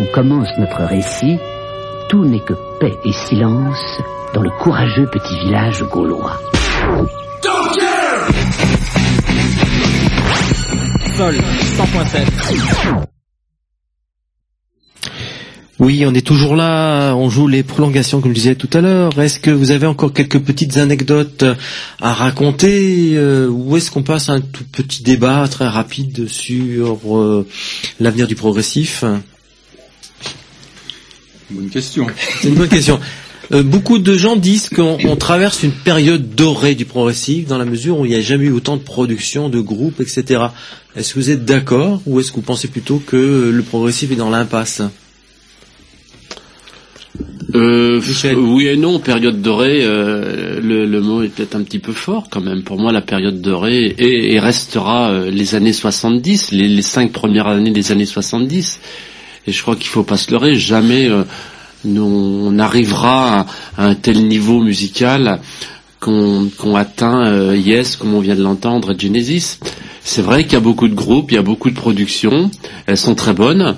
où commence notre récit, tout n'est que paix et silence dans le courageux petit village gaulois. Sol 100.7 Oui, on est toujours là, on joue les prolongations comme je disais tout à l'heure. Est-ce que vous avez encore quelques petites anecdotes à raconter euh, ou est-ce qu'on passe à un tout petit débat très rapide sur euh, l'avenir du progressif? Bonne question. C'est une bonne question. Euh, beaucoup de gens disent qu'on on traverse une période dorée du progressif dans la mesure où il n'y a jamais eu autant de production, de groupes, etc. Est-ce que vous êtes d'accord ou est-ce que vous pensez plutôt que le progressif est dans l'impasse? Euh, oui et non, période dorée, euh, le, le, mot est peut-être un petit peu fort quand même. Pour moi, la période dorée est, et restera euh, les années 70, les, les, cinq premières années des années 70. Et je crois qu'il faut pas se leurrer, jamais euh, on arrivera à, un tel niveau musical qu'on qu atteint euh, Yes, comme on vient de l'entendre, Genesis. C'est vrai qu'il y a beaucoup de groupes, il y a beaucoup de productions, elles sont très bonnes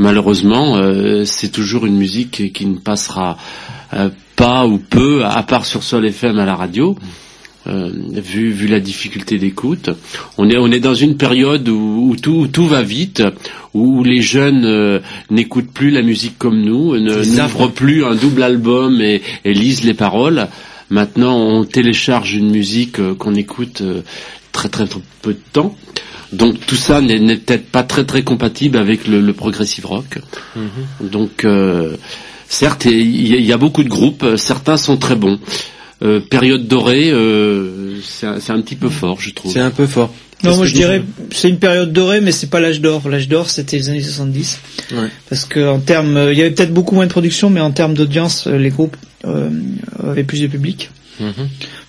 malheureusement, euh, c'est toujours une musique qui ne passera pas ou peu, à part sur Sol FM à la radio. Euh, vu, vu la difficulté d'écoute, on est, on est dans une période où, où, tout, où tout, va vite, où, les jeunes euh, n'écoutent plus la musique comme nous, n'ouvrent plus un double album et, et, lisent les paroles. Maintenant, on télécharge une musique euh, qu'on écoute très, très très peu de temps. Donc tout ça n'est peut-être pas très très compatible avec le, le progressive rock. Mm -hmm. Donc euh, certes, il y, y, a beaucoup de groupes, certains sont très bons. Euh, période dorée, euh, c'est un, un, petit peu fort, je trouve. C'est un peu fort. Non, moi je dirais c'est une période dorée, mais c'est pas l'âge d'or. L'âge d'or, c'était les années 70. Ouais. Parce que en termes, il y avait peut-être beaucoup moins de production, mais en termes d'audience, les groupes euh, avaient plus de public. Mm -hmm.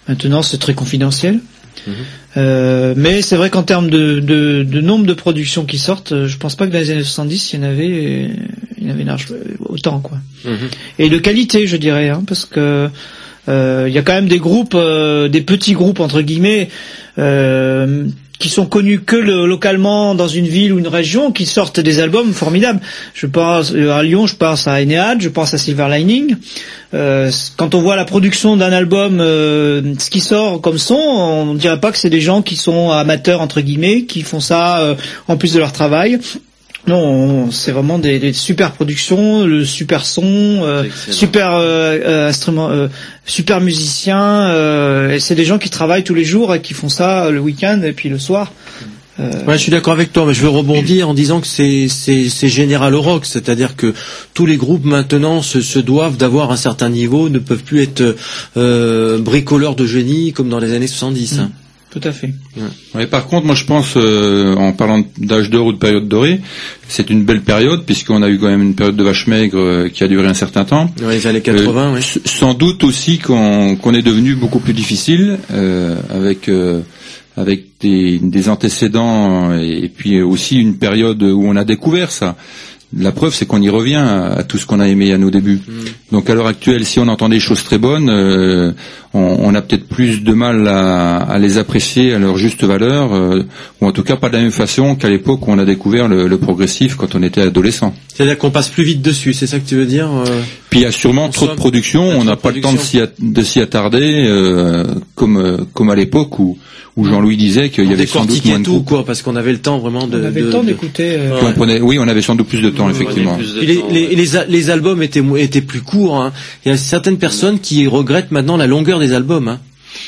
Maintenant, c'est très confidentiel. Mmh. Euh, mais c'est vrai qu'en termes de, de, de, nombre de productions qui sortent, je pense pas que dans les années 70 il y en avait, il y en avait large, autant quoi. Mmh. Et de qualité, je dirais, hein, parce que euh, il y a quand même des groupes, euh, des petits groupes entre guillemets. Euh, qui sont connus que le, localement dans une ville ou une région, qui sortent des albums formidables. Je pense à Lyon, je pense à Ennead, je pense à Silver Lining. Euh, quand on voit la production d'un album, euh, ce qui sort comme son, on ne dirait pas que c'est des gens qui sont amateurs entre guillemets, qui font ça euh, en plus de leur travail. Non, c'est vraiment des, des, super productions, le super son, euh, super euh, instrument, euh, super musicien. et c'est des gens qui travaillent tous les jours et qui font ça le week-end et puis le soir. Ouais, je suis d'accord avec toi, mais je veux rebondir en disant que c'est général au rock, c'est-à-dire que tous les groupes maintenant se, se doivent d'avoir un certain niveau, ne peuvent plus être bricoleurs de génie comme dans les années 70. Mmh. Hein. Tout à fait. Ouais. par contre, moi je pense, euh, en parlant d'âge d'or ou de période dorée, c'est une belle période puisqu'on a eu quand même une période de vache maigre euh, qui a duré un certain temps. Ouais, les années 80, euh, oui. Sans doute aussi qu'on qu est devenu beaucoup plus difficile avec avec des, des, antécédents et puis aussi une période où on a découvert ça. La preuve, c'est qu'on y revient à, à, tout ce qu'on a aimé à nos débuts. Mm. Donc à l'heure actuelle, si on entend des choses très bonnes, euh, on, on, a peut-être plus de mal à, à, les apprécier à leur juste valeur, euh, ou en tout cas pas de la même façon qu'à l'époque où on a découvert le, le progressif quand on était adolescent. C'est-à-dire qu'on passe plus vite dessus, c'est ça que tu veux dire euh... Puis il y a sûrement trop de production, on n'a pas le temps de s'y attarder, euh, comme comme à l'époque où où Jean-Louis disait qu'il y avait sans doute moins de tout, quoi, parce qu'on avait le temps vraiment de. On avait de, le temps de... d'écouter. Euh... Ouais. Prenait... Oui, on avait sans doute plus de temps, oui, effectivement. De les, temps, les, ouais. les, les, albums étaient, étaient plus courts. Hein. Il y a certaines personnes qui regrettent maintenant la longueur des albums. Hein.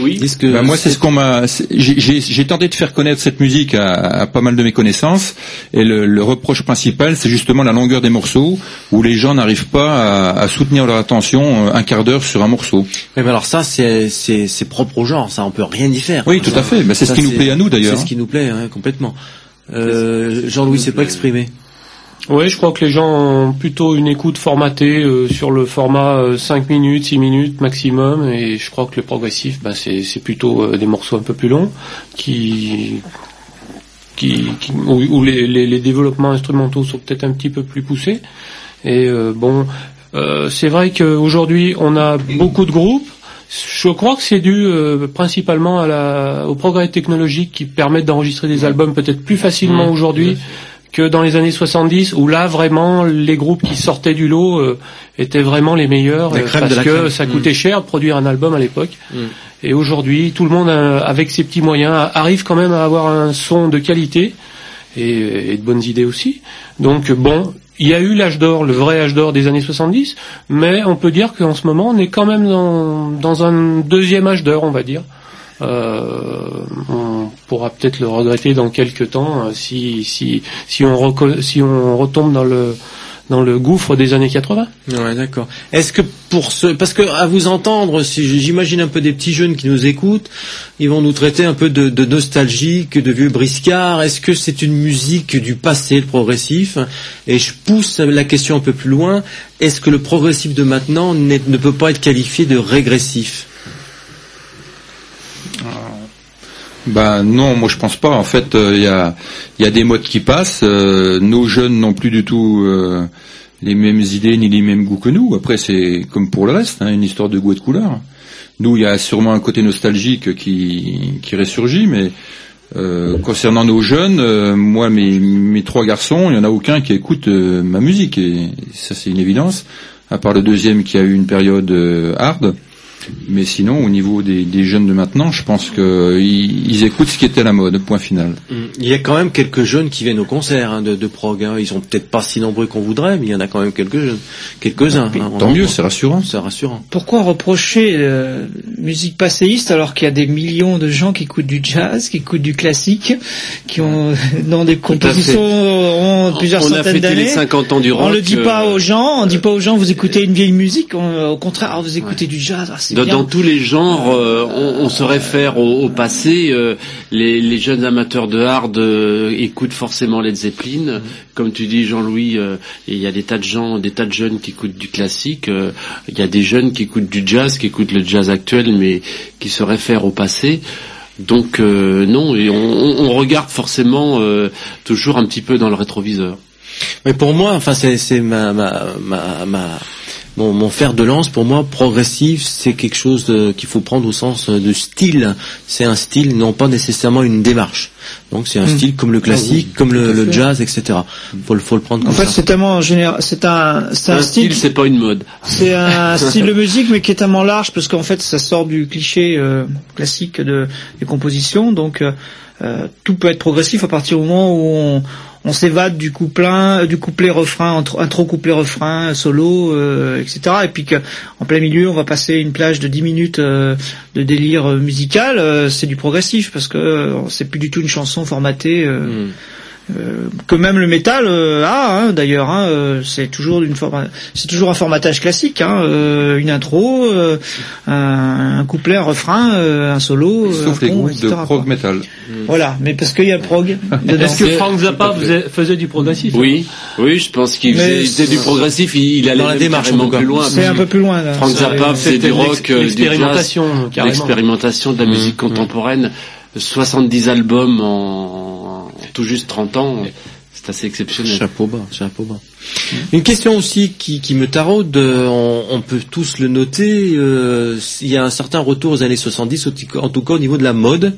Oui. Que bah moi, c'est ce qu'on m'a. J'ai tenté de faire connaître cette musique à, à, pas mal de mes connaissances, et le, le reproche principal, c'est justement la longueur des morceaux, où les gens n'arrivent pas à, à, soutenir leur attention un quart d'heure sur un morceau. Mais alors ça, c'est propre au genre, ça, on peut rien y faire. Oui, tout à fait. Mais c'est ce qui nous plaît à nous d'ailleurs. C'est ce qui nous plaît hein, complètement. Euh, Jean-Louis s'est pas exprimé. Oui, je crois que les gens ont plutôt une écoute formatée euh, sur le format euh, 5 minutes, 6 minutes maximum, et je crois que le progressif, bah, c'est plutôt euh, des morceaux un peu plus longs, qui, qui, qui où, où les, les, les, développements instrumentaux sont peut-être un petit peu plus poussés. Et euh, bon, c'est vrai qu'aujourd'hui, on a beaucoup de groupes. Je crois que c'est dû euh, principalement à la, au progrès technologique qui permettent d'enregistrer des albums peut-être plus facilement aujourd'hui que dans les années 70 où là vraiment les groupes qui sortaient du lot euh, étaient vraiment les meilleurs euh, parce que crème. ça Mm. coûtait cher de produire un album à l'époque. Mm. Et aujourd'hui, tout le monde euh, avec ses petits moyens arrive quand même à avoir un son de qualité et, et de bonnes idées aussi. Donc bon, il y a eu l'âge d'or, le vrai âge d'or des années 70, mais on peut dire qu'en ce moment, on est quand même dans, dans un deuxième âge d'or, on va dire. Euh, on pourra peut-être le regretter dans quelques temps euh, si si si on si on retombe dans le dans le gouffre des années 80. Ouais, d'accord. Est-ce que pour ce, parce que à vous entendre, si j'imagine un peu des petits jeunes qui nous écoutent, ils vont nous traiter un peu de, de nostalgique, de vieux briscards. Est-ce que c'est une musique du passé, le progressif? Et je pousse la question un peu plus loin. Est-ce que le progressif de maintenant ne peut pas être qualifié de régressif? Ben non, moi je pense pas. En fait, euh, il y, a, y a des modes qui passent. euh, nos jeunes n'ont plus du tout euh, les mêmes idées ni les mêmes goûts que nous. Après, c'est comme pour le reste, hein, une histoire de goût et de couleur. Nous, il y a sûrement un côté nostalgique qui, qui ressurgit, mais euh, concernant nos jeunes, moi, mes, mes trois garçons, il y en a aucun qui écoute ma musique, et ça c'est une évidence. À part le deuxième qui a eu une période hard. Mais sinon, au niveau des, des jeunes de maintenant, je pense qu'ils ils écoutent ce qui était à la mode, point final. Il y a quand même quelques jeunes qui viennent au concert hein, de, de prog. hein. Ils sont peut-être pas si nombreux qu'on voudrait, mais il y en a quand même quelques jeunes, quelques-uns. hein. Tant en mieux, c'est rassurant. c'est rassurant. Pourquoi reprocher euh, musique passéiste alors qu'il y a des millions de gens qui écoutent du jazz, qui écoutent du classique, qui ont dans des compositions ont plusieurs on a centaines fêté les d'années 50 ans du rock. On le dit pas euh, aux gens, on dit pas aux gens vous écoutez une vieille musique, on- au contraire vous écoutez du jazz, ah, Dans, tous les genres, euh, on, on se réfère au, au passé. euh, les, les jeunes amateurs de hard euh, écoutent forcément Led Zeppelin. Comme tu dis, Jean-Louis, euh, il y a des tas de gens, des tas de jeunes qui écoutent du classique. euh, Il y a des jeunes qui écoutent du jazz, qui écoutent le jazz actuel, mais qui se réfèrent au passé. Donc euh, non, et on, on- on regarde forcément euh, toujours un petit peu dans le rétroviseur. Mais pour moi, enfin, c'est c'est ma, ma, ma, ma- mon, mon fer de lance. Pour moi, progressif, c'est quelque chose de- qu'il faut prendre au sens de style. C'est un style, non pas nécessairement une démarche. Donc c'est un Hmm. style comme le classique, comme le, fait. jazz, etc. Faut le, faut le prendre En comme fait, ça. c'est tellement général, c'est un, c'est un, Un style, style, c'est pas une mode. c'est un style de musique, mais qui est tellement large parce qu'en fait, ça sort du cliché euh, classique de des compositions. Donc, euh, euh, tout peut être progressif à partir du moment où on, on s'évade du couplet, du couplet refrain, intro, couplet refrain, solo, euh, etc. Et puis qu'en plein milieu, on va passer une plage de 10 minutes euh, de délire euh, musical. euh, c'est du progressif parce que euh, c'est plus du tout une chanson formatée. euh, Hmm. Euh, que même le métal euh, a hein, d'ailleurs hein, euh, c'est toujours une forma- c'est toujours un formatage classique hein, euh, une intro euh, un, un couplet un refrain euh, un solo Sauf un les pont, groupes de prog quoi. metal. voilà mais parce qu'il y a le prog. Est-ce que Frank Zappa faisait, faisait du progressif Oui, oui, je pense qu'il faisait, du progressif. Il, il allait Dans la même démarche, en carrément plus loin. c'est un peu plus loin là Frank C'est- Zappa faisait du rock, l'expérimentation, l'expérimentation de la Mmh, musique mmh. contemporaine. 70 albums en tout juste 30 ans, c'est assez exceptionnel. Chapeau bas, chapeau bas. Une question aussi qui, qui me taraude, euh, on, on peut tous le noter, euh, il y a un certain retour aux années 70, au- en tout cas au niveau de la mode,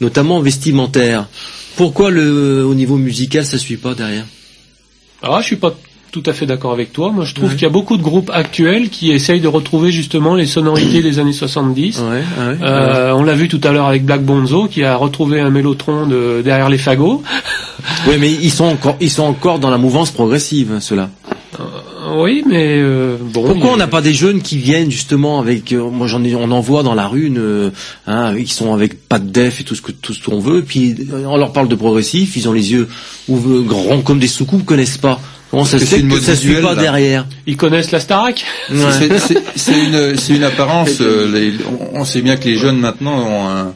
notamment vestimentaire. Pourquoi le, au niveau musical ça suit pas derrière? Ah, je suis pas tout à fait d'accord avec toi. Moi, je trouve Ouais. qu'il y a beaucoup de groupes actuels qui essayent de retrouver justement les sonorités des années 70. Ouais, ouais, Euh, on l'a vu tout à l'heure avec Black Bonzo qui a retrouvé un mélotron de, derrière les fagots. Ouais, mais ils sont encore, ils sont encore dans la mouvance progressive, ceux-là. Euh, oui, mais euh, bon. Pourquoi a- on n'a pas des jeunes qui viennent justement avec, euh, moi j'en ai, on en voit dans la rue, une, euh, hein, ils sont avec pas de def et tout ce que tout ce qu'on veut, puis on leur parle de progressif, ils ont les yeux grands comme des soucoupes, connaissent pas. Parce se que c'est une mode ça suit visuelle, pas là. derrière Ils connaissent la Starac? Ouais. C'est- une, apparence. euh, les- on, on sait bien que les jeunes maintenant ont un,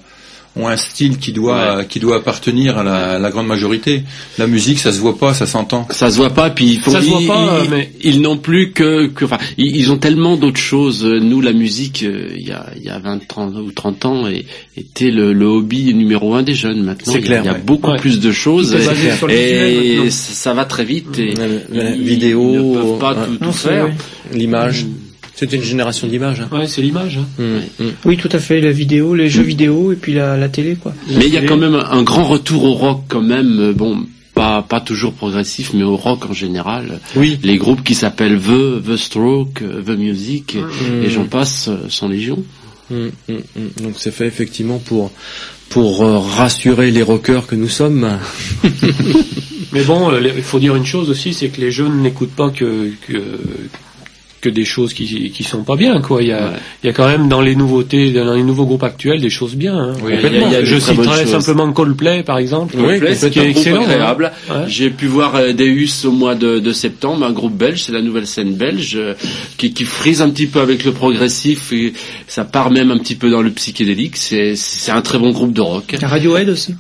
ont un style qui doit, qui doit appartenir à la, à la grande majorité. La musique, ça se voit pas, ça s'entend. Ça se voit pas, puis ils font, Ça se voit pas, ils- mais- ils n'ont plus que, que enfin, ils, ils ont tellement d'autres choses. Nous, la musique, euh, il y a, il y a 20, 30 ou 30 ans, et- était le, le hobby numéro un des jeunes. Maintenant, C'est il y a- clair, il y a, ouais. beaucoup Ouais. plus de choses, et, et ça, va très vite. Et la ils, vidéo, ils ne peuvent pas ouais. tout, Non, tout faire. L'image. C'est une génération d'images. hein. Ouais, c'est l'image. hein. Mm, mm. oui tout à fait la vidéo les jeux vidéo et puis la, la télé quoi Mais il y a quand même un grand retour au rock quand même. Euh, Bon, pas pas toujours progressif, mais au rock en général. Oui. Les groupes qui s'appellent The, The Stroke, The Music, et, et j'en passe, euh, sont légion. Donc c'est fait effectivement pour pour euh, rassurer les rockers que nous sommes. Mais bon, euh, il faut dire une chose aussi, c'est que les jeunes n'écoutent pas que, que que des choses qui qui sont pas bien quoi. Il y a Ouais. il y a quand même dans les nouveautés, dans les nouveaux groupes actuels, des choses bien. hein. Oui, il y a- il y a des Je citerai simplement Coldplay par exemple. Oui, Coldplay, c'est qui est un groupe excellent, agréable. hein. Ouais. J'ai pu voir euh, Deus au mois de, de septembre, un groupe belge, c'est la nouvelle scène belge, euh, qui, qui frise un petit peu avec le progressif, et ça part même un petit peu dans le psychédélique. C'est c'est un très bon groupe de rock. Radiohead aussi.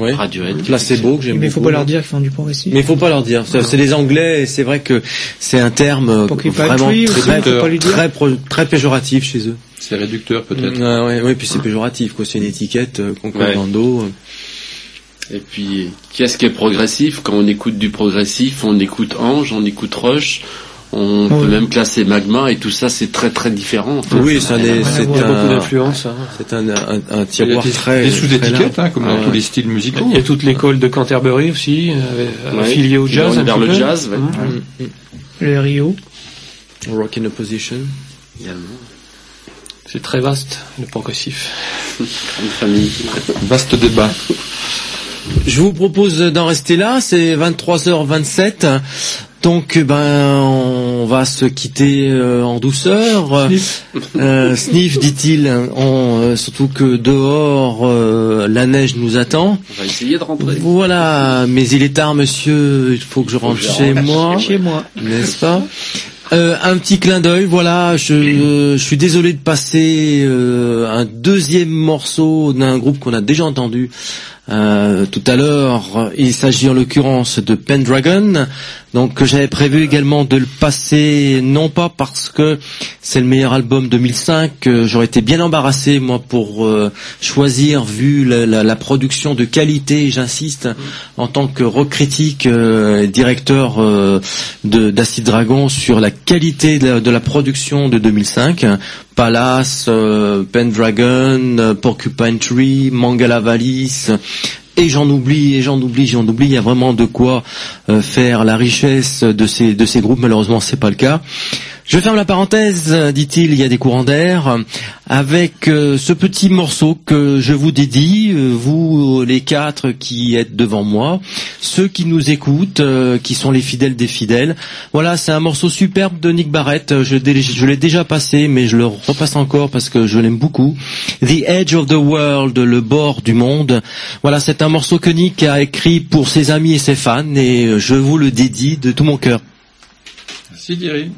Ouais. Radiohead. Placebo que j'aime Mais il faut beaucoup. pas leur dire qu'ils font du progressif. Mais il faut pas leur dire. C'est les Anglais et c'est vrai que c'est un terme euh, vraiment très, faut pas lui dire. très, péjoratif chez eux. C'est réducteur peut-être. Ouais, ouais, ouais, puis c'est péjoratif quoi. C'est une étiquette euh, qu'on colle Ouais. dans le dos. Et puis, qu'est-ce qui est progressif? Quand on écoute du progressif, on écoute Ange, on écoute Rush, on Oui. peut même classer Magma, et tout ça, c'est très très différent. en fait. Oui, ça c'est a beaucoup un, d'influence. hein. c'est un, un, un Il y a tiroir des, très des très sous-étiquettes, hein, comme Ah dans ouais. tous les styles musicaux. Il y a toute l'école de Canterbury aussi, euh, Ouais, affiliée au jazz. un vers le peu. jazz, ouais. Mhm. Le Rio. Rock in opposition. Également. C'est très vaste, le progressif. Grande famille. Vaste débat. Je vous propose d'en rester là, c'est 23h27. Donc ben on va se quitter euh, en douceur. Euh, sniff dit-il, on, euh, surtout que dehors euh, la neige nous attend. On va essayer de rentrer. Voilà, mais il est tard monsieur, il faut que je rentre chez moi, Chez moi. n'est-ce pas? Euh, un petit clin d'œil, voilà, je, euh, je suis désolé de passer euh, un deuxième morceau d'un groupe qu'on a déjà entendu euh, tout à l'heure. Il s'agit en l'occurrence de Pendragon, donc j'avais prévu également de le passer, non pas parce que c'est le meilleur album 2005, euh, j'aurais été bien embarrassé moi pour euh, choisir vu la, production de qualité, j'insiste, en tant que rock critique, directeur d'Acid Dragon sur la qualité de la, de la production de 2005. Palace, euh, Pendragon, euh, Porcupine Tree, Mangala Valis, et j'en oublie, et j'en oublie, j'en oublie. Il y a vraiment de quoi euh, faire la richesse de ces de ces groupes. Malheureusement, c'est pas le cas. Je ferme la parenthèse, euh, dit-il. Il y a des courants d'air avec euh, ce petit morceau que je vous dédie, euh, vous les quatre qui êtes devant moi, ceux qui nous écoutent, qui sont les fidèles des fidèles. Voilà, c'est un morceau superbe de Nick Barrett. Je, je l'ai déjà passé, mais je le repasse encore parce que je l'aime beaucoup. The Edge of the World, le bord du monde. Voilà, c'est un morceau que Nick a écrit pour ses amis et ses fans, et je vous le dédie de tout mon cœur. Merci Thierry.